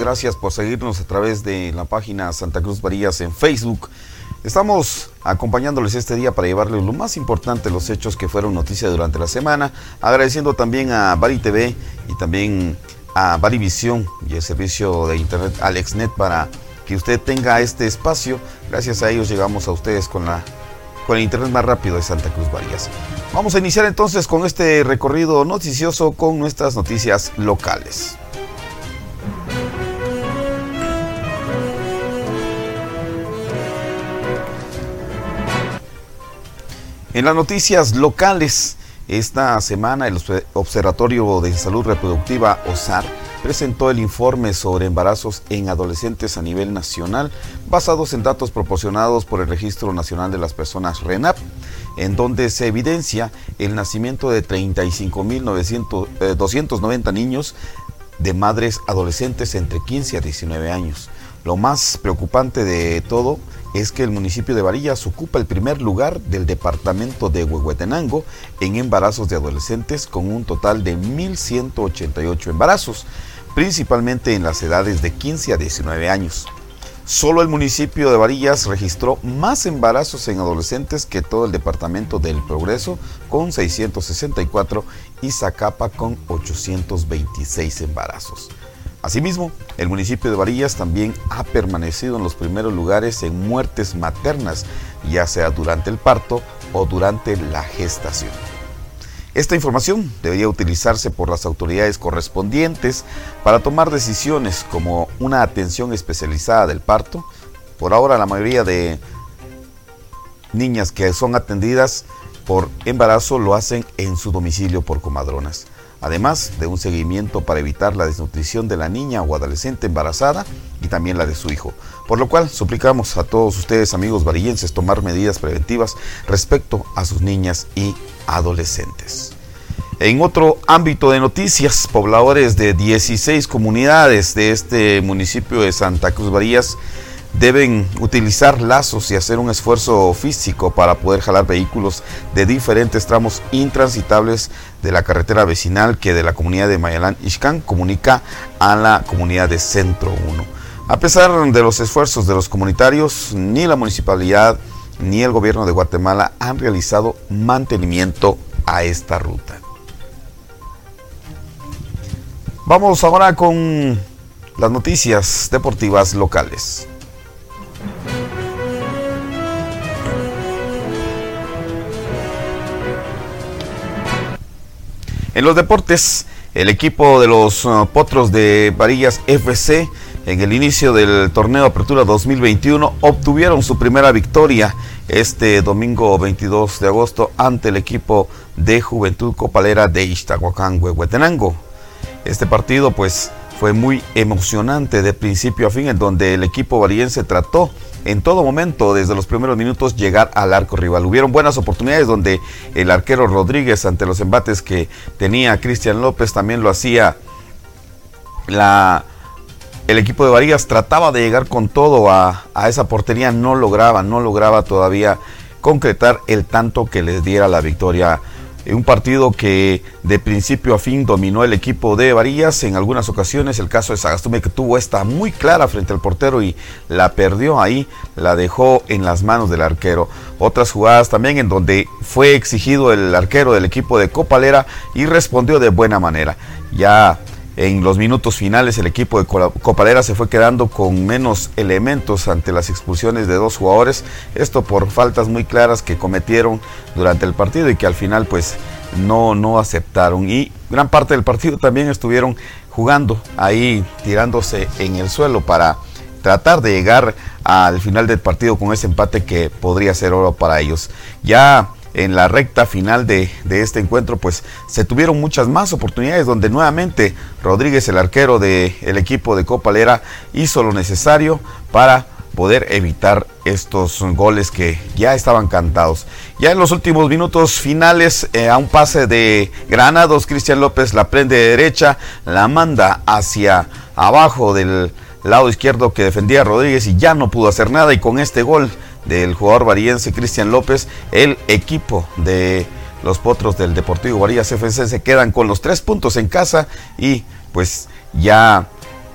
gracias por seguirnos a través de la página Santa Cruz Varillas en Facebook. Estamos acompañándoles este día para llevarles lo más importante, los hechos que fueron noticia durante la semana, agradeciendo también a Bari TV y también a Barivisión y el servicio de internet AlexNet para que usted tenga este espacio. Gracias a ellos llegamos a ustedes con la con el internet más rápido de Santa Cruz Varillas. Vamos a iniciar entonces con este recorrido noticioso con nuestras noticias locales. En las noticias locales, esta semana el Observatorio de Salud Reproductiva OSAR presentó el informe sobre embarazos en adolescentes a nivel nacional, basados en datos proporcionados por el Registro Nacional de las Personas RENAP, en donde se evidencia el nacimiento de 35.290 eh, niños de madres adolescentes entre 15 a 19 años. Lo más preocupante de todo que el municipio de Varillas ocupa el primer lugar del departamento de Huehuetenango en embarazos de adolescentes con un total de 1.188 embarazos, principalmente en las edades de 15 a 19 años. Solo el municipio de Varillas registró más embarazos en adolescentes que todo el departamento del Progreso con 664 y Zacapa con 826 embarazos. Asimismo, el municipio de Varillas también ha permanecido en los primeros lugares en muertes maternas, ya sea durante el parto o durante la gestación. Esta información debería utilizarse por las autoridades correspondientes para tomar decisiones como una atención especializada del parto. Por ahora la mayoría de niñas que son atendidas por embarazo lo hacen en su domicilio por comadronas además de un seguimiento para evitar la desnutrición de la niña o adolescente embarazada y también la de su hijo. Por lo cual suplicamos a todos ustedes, amigos varillenses, tomar medidas preventivas respecto a sus niñas y adolescentes. En otro ámbito de noticias, pobladores de 16 comunidades de este municipio de Santa Cruz Varillas deben utilizar lazos y hacer un esfuerzo físico para poder jalar vehículos de diferentes tramos intransitables de la carretera vecinal que de la comunidad de Mayalán Ixcán comunica a la comunidad de Centro 1. A pesar de los esfuerzos de los comunitarios, ni la municipalidad ni el gobierno de Guatemala han realizado mantenimiento a esta ruta. Vamos ahora con las noticias deportivas locales. En los deportes, el equipo de los uh, Potros de Varillas FC en el inicio del torneo Apertura 2021 obtuvieron su primera victoria este domingo 22 de agosto ante el equipo de Juventud Copalera de Ixtahuacán, Huehuetenango. Este partido pues fue muy emocionante de principio a fin en donde el equipo varillense trató en todo momento, desde los primeros minutos, llegar al arco rival. Hubieron buenas oportunidades donde el arquero Rodríguez, ante los embates que tenía Cristian López, también lo hacía la, el equipo de Varillas trataba de llegar con todo a, a, esa portería, no lograba, no lograba todavía concretar el tanto que les diera la victoria un partido que de principio a fin dominó el equipo de Varillas. En algunas ocasiones, el caso de Sagastume, que tuvo esta muy clara frente al portero y la perdió ahí, la dejó en las manos del arquero. Otras jugadas también en donde fue exigido el arquero del equipo de Copalera y respondió de buena manera. Ya en los minutos finales el equipo de Copalera se fue quedando con menos elementos ante las expulsiones de dos jugadores, esto por faltas muy claras que cometieron durante el partido y que al final pues no, no aceptaron. Y gran parte del partido también estuvieron jugando ahí tirándose en el suelo para tratar de llegar al final del partido con ese empate que podría ser oro para ellos. Ya en la recta final de, este encuentro, pues se tuvieron muchas más oportunidades donde nuevamente Rodríguez, el arquero del equipo de Copalera, hizo lo necesario para poder evitar estos goles que ya estaban cantados. Ya en los últimos minutos finales, eh, a un pase de Granados, Cristian López la prende de derecha, la manda hacia abajo del lado izquierdo que defendía Rodríguez y ya no pudo hacer nada y con este gol del jugador variense Cristian López, el equipo de los potros del Deportivo Varillas FC se quedan con los tres puntos en casa y pues ya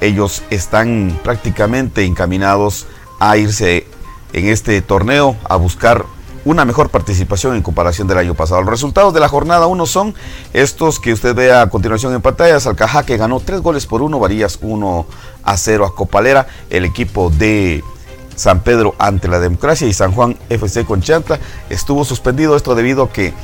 ellos están prácticamente encaminados a irse en este torneo a buscar una mejor participación en comparación del año pasado. Los resultados de la jornada 1 son estos que usted ve a continuación en pantalla. Salcajá que ganó 3 goles por 1, Varillas 1 a 0 a Copalera, el equipo de San Pedro ante la democracia y San Juan FC con Chantla estuvo suspendido esto debido a que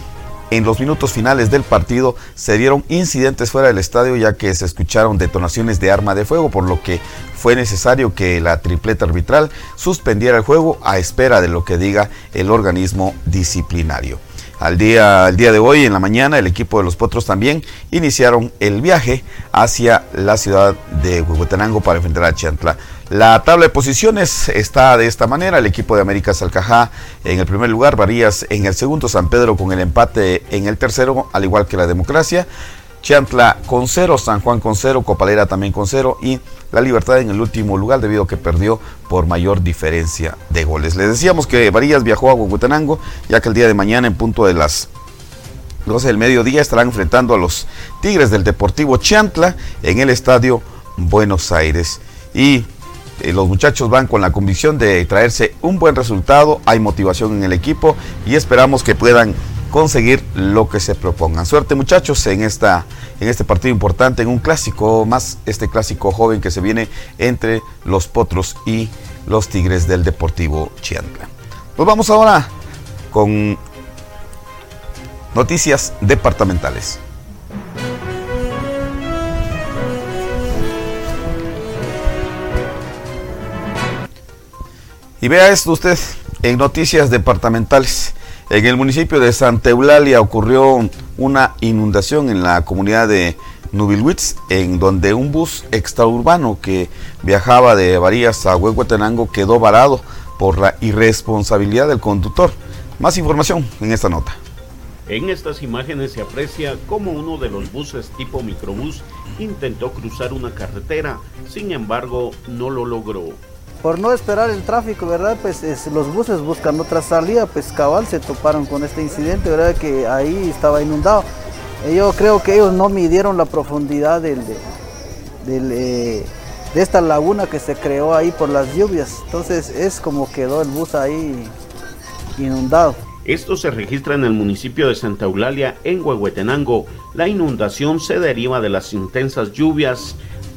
en los minutos finales del partido se dieron incidentes fuera del estadio ya que se escucharon detonaciones de arma de fuego, por lo que fue necesario que la tripleta arbitral suspendiera el juego a espera de lo que diga el organismo disciplinario. Al día, día de hoy, en la mañana, el equipo de los Potros también iniciaron el viaje hacia la ciudad de Huehuetenango para enfrentar a Chantla. La tabla de posiciones está de esta manera. El equipo de América Salcajá en el primer lugar, Varías en el segundo, San Pedro con el empate en el tercero, al igual que la democracia. Chantla con cero, San Juan con cero, Copalera también con cero y la Libertad en el último lugar debido a que perdió por mayor diferencia de goles. Les decíamos que Varillas viajó a Huehuetenango ya que el día de mañana en punto de las 12 del mediodía estarán enfrentando a los Tigres del Deportivo Chantla en el estadio Buenos Aires. Y los muchachos van con la convicción de traerse un buen resultado, hay motivación en el equipo y esperamos que puedan conseguir lo que se propongan. Suerte muchachos en, esta, en este partido importante, en un clásico más, este clásico joven que se viene entre los Potros y los Tigres del Deportivo Chiantla. Pues vamos ahora con noticias departamentales. Y vea esto usted en noticias departamentales. En el municipio de Santa Eulalia ocurrió una inundación en la comunidad de Nubilwitz, en donde un bus extraurbano que viajaba de Varías a Huehuetenango quedó varado por la irresponsabilidad del conductor. Más información en esta nota. En estas imágenes se aprecia cómo uno de los buses tipo microbús intentó cruzar una carretera, sin embargo no lo logró por no esperar el tráfico, ¿verdad? Pues los buses buscan otra salida, pues cabal se toparon con este incidente, ¿verdad? Que ahí estaba inundado. Eh, yo creo que ellos no midieron la profundidad del, eh, de esta laguna que se creó ahí por las lluvias. Entonces es como quedó el bus ahí inundado. Esto se registra en el municipio de Santa Eulalia, en Huehuetenango. La inundación se deriva de las intensas lluvias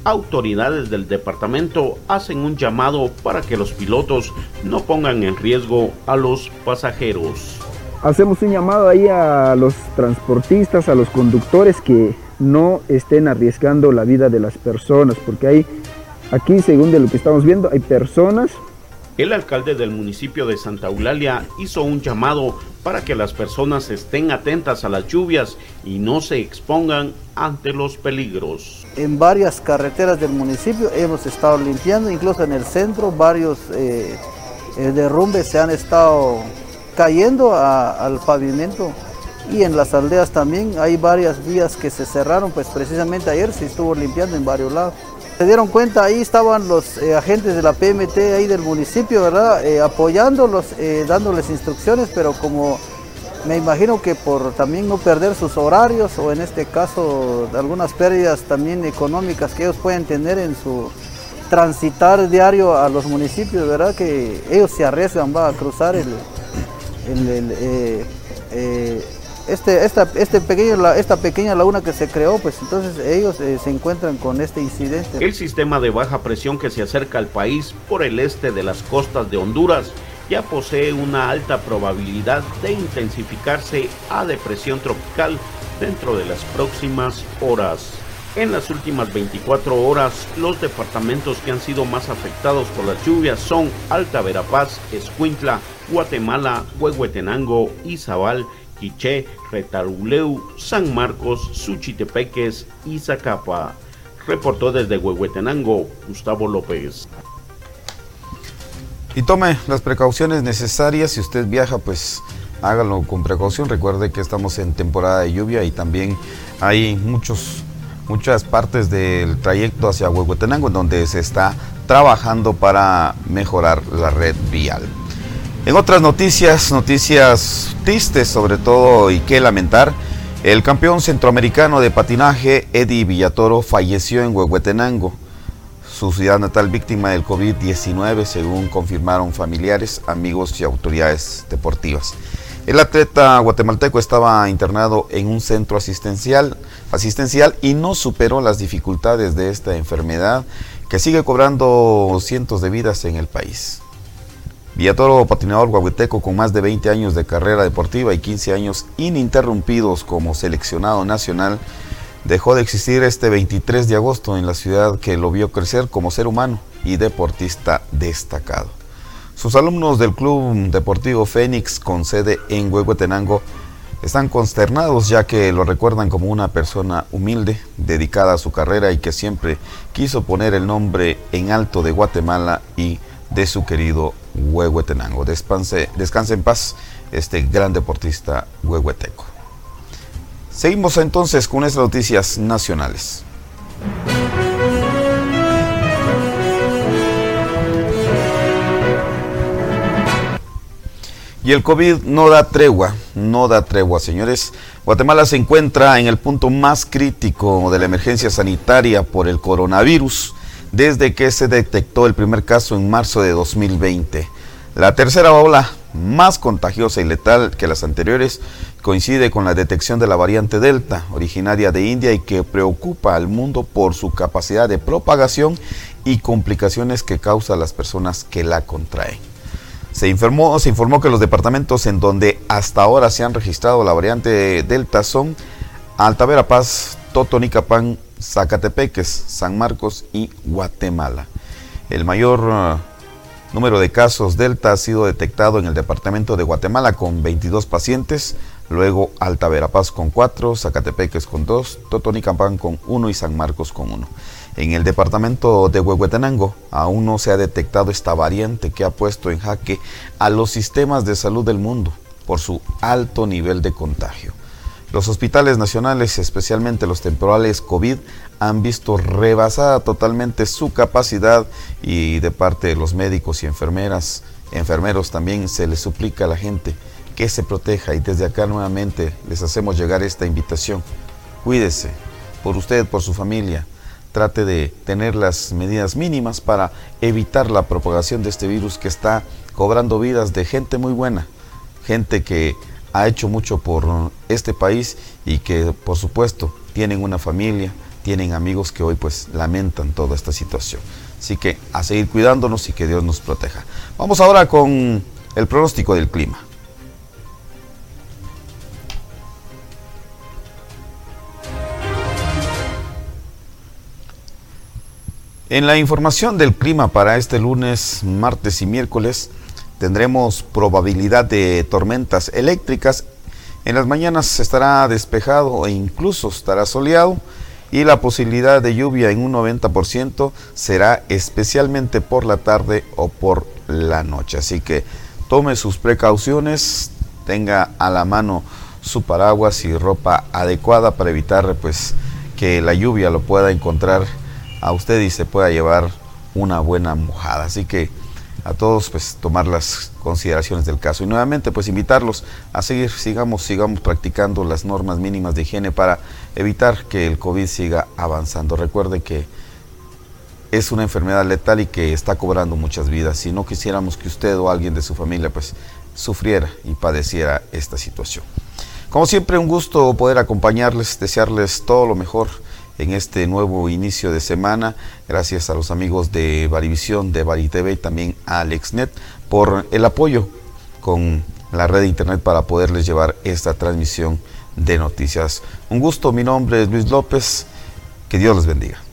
autoridades del departamento hacen un llamado para que los pilotos no pongan en riesgo a los pasajeros. Hacemos un llamado ahí a los transportistas, a los conductores que no estén arriesgando la vida de las personas, porque hay aquí, según de lo que estamos viendo, hay personas el alcalde del municipio de Santa Eulalia hizo un llamado para que las personas estén atentas a las lluvias y no se expongan ante los peligros. En varias carreteras del municipio hemos estado limpiando, incluso en el centro varios eh, eh, derrumbes se han estado cayendo al pavimento y en las aldeas también hay varias vías que se cerraron, pues precisamente ayer se estuvo limpiando en varios lados. Se dieron cuenta, ahí estaban los eh, agentes de la PMT ahí del municipio, ¿verdad? Apoyándolos, dándoles instrucciones, pero como me imagino que por también no perder sus horarios o en este caso algunas pérdidas también económicas que ellos pueden tener en su transitar diario a los municipios, ¿verdad? Que ellos se arriesgan va a cruzar el, el, este, esta, este pequeño, esta pequeña laguna que se creó, pues entonces ellos eh, se encuentran con este incidente. El sistema de baja presión que se acerca al país por el este de las costas de Honduras ya posee una alta probabilidad de intensificarse a depresión tropical dentro de las próximas horas. En las últimas 24 horas, los departamentos que han sido más afectados por las lluvias son Alta Verapaz, Escuintla, Guatemala, Huehuetenango, Izabal Quiché, Retaruleu, San Marcos, Suchitepeques y Zacapa. Reportó desde Huehuetenango Gustavo López. Y tome las precauciones necesarias. Si usted viaja, pues hágalo con precaución. Recuerde que estamos en temporada de lluvia y también hay muchos, muchas partes del trayecto hacia Huehuetenango donde se está trabajando para mejorar la red vial. En otras noticias, noticias tristes sobre todo y que lamentar, el campeón centroamericano de patinaje Eddie Villatoro falleció en Huehuetenango. Su ciudad natal víctima del COVID-19, según confirmaron familiares, amigos y autoridades deportivas. El atleta guatemalteco estaba internado en un centro asistencial, asistencial y no superó las dificultades de esta enfermedad que sigue cobrando cientos de vidas en el país. Villatoro, patinador guagueteco con más de 20 años de carrera deportiva y 15 años ininterrumpidos como seleccionado nacional, dejó de existir este 23 de agosto en la ciudad que lo vio crecer como ser humano y deportista destacado. Sus alumnos del Club Deportivo Fénix con sede en Huehuetenango están consternados ya que lo recuerdan como una persona humilde, dedicada a su carrera y que siempre quiso poner el nombre en alto de Guatemala y de su querido Huehuetenango. Descanse, descanse en paz este gran deportista huehueteco. Seguimos entonces con estas noticias nacionales. Y el COVID no da tregua, no da tregua, señores. Guatemala se encuentra en el punto más crítico de la emergencia sanitaria por el coronavirus desde que se detectó el primer caso en marzo de 2020. La tercera ola, más contagiosa y letal que las anteriores, coincide con la detección de la variante Delta, originaria de India y que preocupa al mundo por su capacidad de propagación y complicaciones que causa a las personas que la contraen. Se informó, se informó que los departamentos en donde hasta ahora se han registrado la variante Delta son Alta Verapaz, Totonicapán, Zacatepeques, San Marcos y Guatemala. El mayor número de casos Delta ha sido detectado en el departamento de Guatemala con 22 pacientes, luego Alta Verapaz con 4, Zacatepeques con 2, Totonicapán con 1 y San Marcos con 1. En el departamento de Huehuetenango aún no se ha detectado esta variante que ha puesto en jaque a los sistemas de salud del mundo por su alto nivel de contagio. Los hospitales nacionales, especialmente los temporales COVID, han visto rebasada totalmente su capacidad y de parte de los médicos y enfermeras, enfermeros también se les suplica a la gente que se proteja y desde acá nuevamente les hacemos llegar esta invitación. Cuídese por usted, por su familia. Trate de tener las medidas mínimas para evitar la propagación de este virus que está cobrando vidas de gente muy buena, gente que ha hecho mucho por este país y que por supuesto tienen una familia, tienen amigos que hoy pues lamentan toda esta situación. Así que a seguir cuidándonos y que Dios nos proteja. Vamos ahora con el pronóstico del clima. En la información del clima para este lunes, martes y miércoles, Tendremos probabilidad de tormentas eléctricas. En las mañanas estará despejado e incluso estará soleado y la posibilidad de lluvia en un 90% será especialmente por la tarde o por la noche. Así que tome sus precauciones, tenga a la mano su paraguas y ropa adecuada para evitar pues que la lluvia lo pueda encontrar a usted y se pueda llevar una buena mojada. Así que a todos pues tomar las consideraciones del caso y nuevamente pues invitarlos a seguir sigamos sigamos practicando las normas mínimas de higiene para evitar que el COVID siga avanzando. Recuerde que es una enfermedad letal y que está cobrando muchas vidas. Si no quisiéramos que usted o alguien de su familia pues sufriera y padeciera esta situación. Como siempre un gusto poder acompañarles, desearles todo lo mejor en este nuevo inicio de semana. Gracias a los amigos de Varivisión, de TV y también a AlexNet por el apoyo con la red de internet para poderles llevar esta transmisión de noticias. Un gusto, mi nombre es Luis López, que Dios les bendiga.